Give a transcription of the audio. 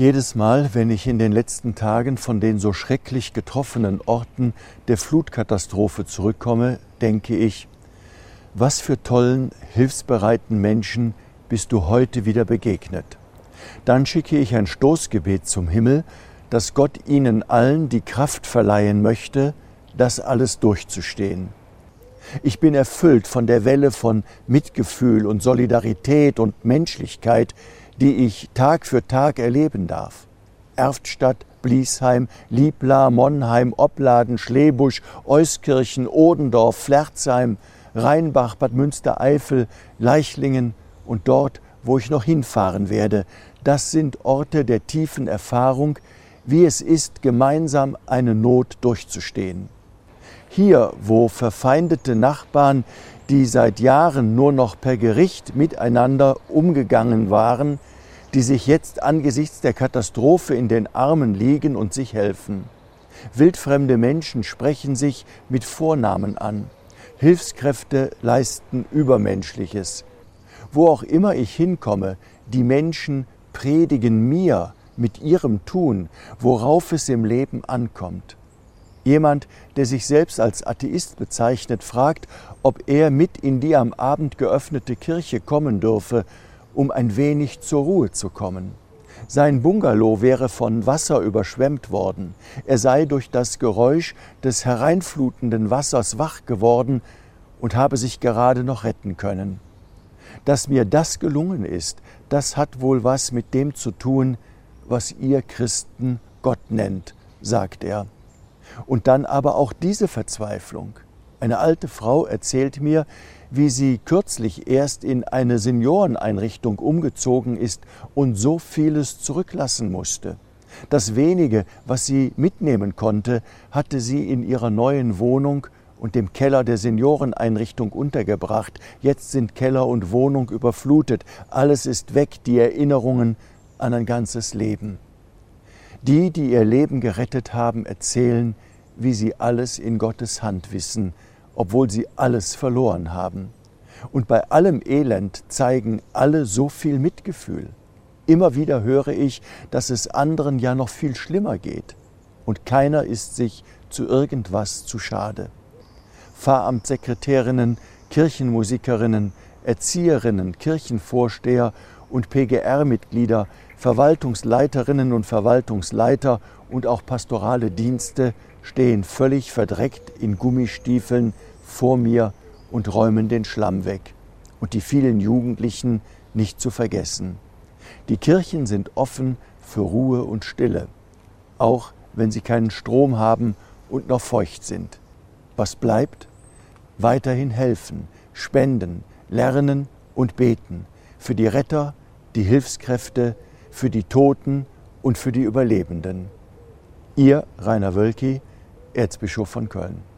Jedes Mal, wenn ich in den letzten Tagen von den so schrecklich getroffenen Orten der Flutkatastrophe zurückkomme, denke ich, was für tollen, hilfsbereiten Menschen bist du heute wieder begegnet. Dann schicke ich ein Stoßgebet zum Himmel, dass Gott ihnen allen die Kraft verleihen möchte, das alles durchzustehen. Ich bin erfüllt von der Welle von Mitgefühl und Solidarität und Menschlichkeit, die ich Tag für Tag erleben darf. Erftstadt, Bliesheim, Liebla, Monheim, Opladen, Schlebusch, Euskirchen, Odendorf, Flerzheim, Rheinbach, Bad Münstereifel, Leichlingen und dort, wo ich noch hinfahren werde, das sind Orte der tiefen Erfahrung, wie es ist, gemeinsam eine Not durchzustehen. Hier, wo verfeindete Nachbarn, die seit Jahren nur noch per Gericht miteinander umgegangen waren, die sich jetzt angesichts der Katastrophe in den Armen liegen und sich helfen. Wildfremde Menschen sprechen sich mit Vornamen an. Hilfskräfte leisten Übermenschliches. Wo auch immer ich hinkomme, die Menschen predigen mir mit ihrem Tun, worauf es im Leben ankommt. Jemand, der sich selbst als Atheist bezeichnet, fragt, ob er mit in die am Abend geöffnete Kirche kommen dürfe, um ein wenig zur Ruhe zu kommen. Sein Bungalow wäre von Wasser überschwemmt worden, er sei durch das Geräusch des hereinflutenden Wassers wach geworden und habe sich gerade noch retten können. Dass mir das gelungen ist, das hat wohl was mit dem zu tun, was ihr Christen Gott nennt, sagt er. Und dann aber auch diese Verzweiflung. Eine alte Frau erzählt mir, wie sie kürzlich erst in eine Senioreneinrichtung umgezogen ist und so vieles zurücklassen musste. Das wenige, was sie mitnehmen konnte, hatte sie in ihrer neuen Wohnung und dem Keller der Senioreneinrichtung untergebracht. Jetzt sind Keller und Wohnung überflutet. Alles ist weg, die Erinnerungen an ein ganzes Leben. Die, die ihr Leben gerettet haben, erzählen, wie sie alles in Gottes Hand wissen, obwohl sie alles verloren haben. Und bei allem Elend zeigen alle so viel Mitgefühl. Immer wieder höre ich, dass es anderen ja noch viel schlimmer geht. Und keiner ist sich zu irgendwas zu schade. Pfarramtssekretärinnen, Kirchenmusikerinnen, Erzieherinnen, Kirchenvorsteher und PGR-Mitglieder, Verwaltungsleiterinnen und Verwaltungsleiter und auch pastorale Dienste stehen völlig verdreckt in Gummistiefeln vor mir und räumen den Schlamm weg. Und die vielen Jugendlichen nicht zu vergessen. Die Kirchen sind offen für Ruhe und Stille, auch wenn sie keinen Strom haben und noch feucht sind. Was bleibt? Weiterhin helfen, spenden, lernen und beten für die Retter, die Hilfskräfte, für die Toten und für die Überlebenden. Ihr Rainer Wölki, Erzbischof von Köln.